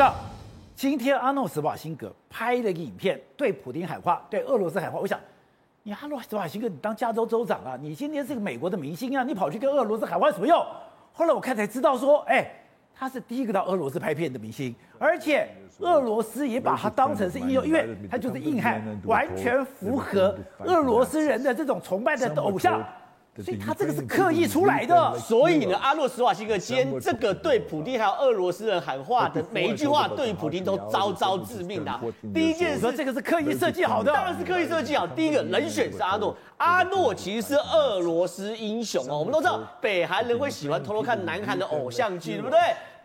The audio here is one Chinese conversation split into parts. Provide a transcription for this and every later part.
这今天阿诺·斯瓦辛格拍了一个影片，对普丁喊话，对俄罗斯喊话。我想，你阿诺·斯瓦辛格，你当加州州长啊，你今天是个美国的明星啊，你跑去跟俄罗斯喊话有什么用？后来我看才知道说，哎，他是第一个到俄罗斯拍片的明星，而且俄罗斯也把他当成是英雄，因为他就是硬汉，完全符合俄罗斯人的这种崇拜的偶像。所以他这个是刻意出来的，所以呢，阿诺·斯瓦辛格今天这个对普丁还有俄罗斯人喊话的每一句话，对于普丁都招招致命的。第一件事，这个是刻意设计好的，当然是刻意设计好。第一个人选是阿诺，阿诺其实是俄罗斯英雄哦。我们都知道，北韩人会喜欢偷偷看南韩的偶像剧，对不对？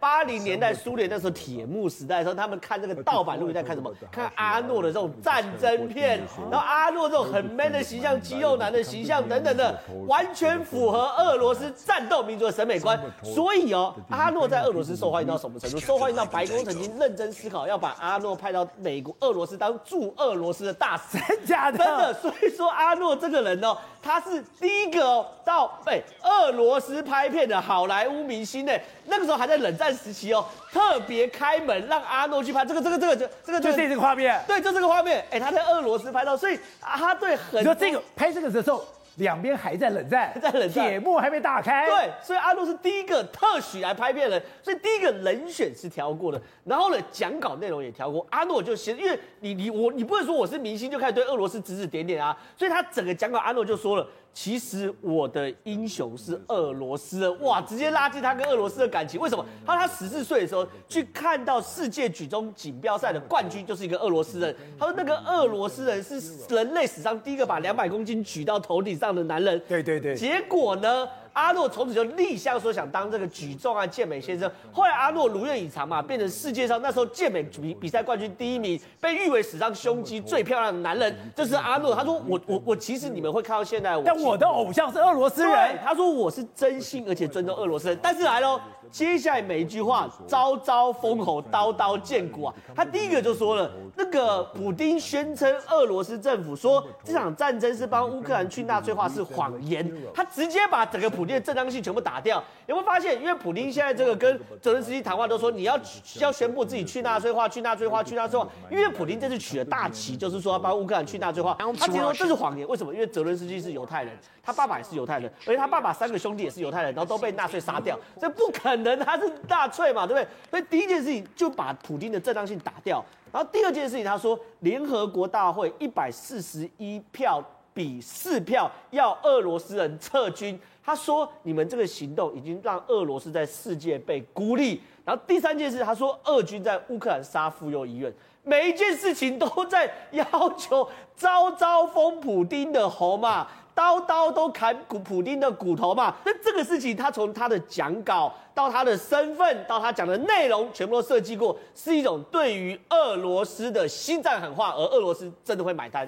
八零年代苏联那时候铁幕时代的时候，他们看这个盗版录影带看什么？看阿诺的这种战争片，然后阿诺这种很 man 的形象、肌肉男的形象等等的，完全符合俄罗斯战斗民族的审美观。所以哦，阿诺在俄罗斯受欢迎到什么程度？受欢迎到白宫曾经认真思考要把阿诺派到美国、俄罗斯当驻俄罗斯的大 使。假的？真的。所以说阿诺这个人哦，他是第一个到哎俄罗斯拍片的好莱坞明星呢。那个时候还在冷战时期哦，特别开门让阿诺去拍这个这个这个这这个就是这个画面，对，就这个画面，哎，他在俄罗斯拍到，所以他对很多这个拍这个的时候，两边还在冷战，还在冷战，铁幕还没打开，对，所以阿诺是第一个特许来拍片的人，所以第一个人选是调过的，然后呢，讲稿内容也调过，阿诺就先，因为你你我你不会说我是明星就开始对俄罗斯指指点点啊，所以他整个讲稿阿诺就说了。其实我的英雄是俄罗斯的，哇，直接拉近他跟俄罗斯的感情。为什么？他说他十四岁的时候去看到世界举重锦标赛的冠军就是一个俄罗斯人。他说那个俄罗斯人是人类史上第一个把两百公斤举到头顶上的男人。对对对。结果呢？阿诺从此就立项说想当这个举重啊健美先生。后来阿诺如愿以偿嘛，变成世界上那时候健美比比赛冠军第一名，被誉为史上胸肌最漂亮的男人。这是阿诺。他说我我我其实你们会看到现在我，但我的偶像是俄罗斯人。他说我是真心而且尊重俄罗斯人。但是来喽，接下来每一句话招招封喉，刀刀见骨啊。他第一个就说了，那个普丁宣称俄罗斯政府说这场战争是帮乌克兰去纳粹化是谎言。他直接把整个普。正当性全部打掉，有没有发现？因为普丁现在这个跟泽连斯基谈话都说你要要宣布自己去纳粹化，去纳粹化，去纳粹化。因为普丁这次取了大旗，就是说要帮乌克兰去纳粹化。他其实说这是谎言，为什么？因为泽连斯基是犹太人，他爸爸也是犹太人，而且他爸爸三个兄弟也是犹太人，然后都被纳粹杀掉，这不可能，他是纳粹嘛，对不对？所以第一件事情就把普丁的正当性打掉，然后第二件事情他说联合国大会一百四十一票比四票要俄罗斯人撤军。他说：“你们这个行动已经让俄罗斯在世界被孤立。”然后第三件事，他说：“俄军在乌克兰杀妇幼医院，每一件事情都在要求招招封普丁的喉嘛，刀刀都砍普普丁的骨头嘛。”那这个事情，他从他的讲稿到他的身份到他讲的内容，全部都设计过，是一种对于俄罗斯的心脏狠话，而俄罗斯真的会买单。